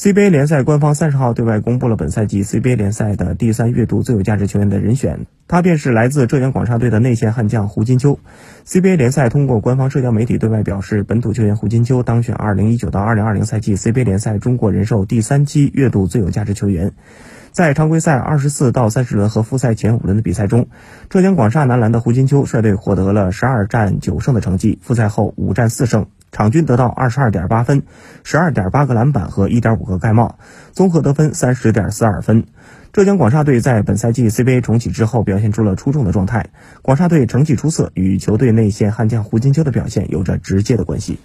CBA 联赛官方三十号对外公布了本赛季 CBA 联赛的第三月度最有价值球员的人选，他便是来自浙江广厦队的内线悍将胡金秋。CBA 联赛通过官方社交媒体对外表示，本土球员胡金秋当选2019到2020赛季 CBA 联赛中国人寿第三期月度最有价值球员。在常规赛二十四到三十轮和复赛前五轮的比赛中，浙江广厦男篮的胡金秋率队获得了十二战九胜的成绩，复赛后五战四胜。场均得到二十二点八分，十二点八个篮板和一点五个盖帽，综合得分三十点四二分。浙江广厦队在本赛季 CBA 重启之后表现出了出众的状态，广厦队成绩出色与球队内线悍将胡金秋的表现有着直接的关系。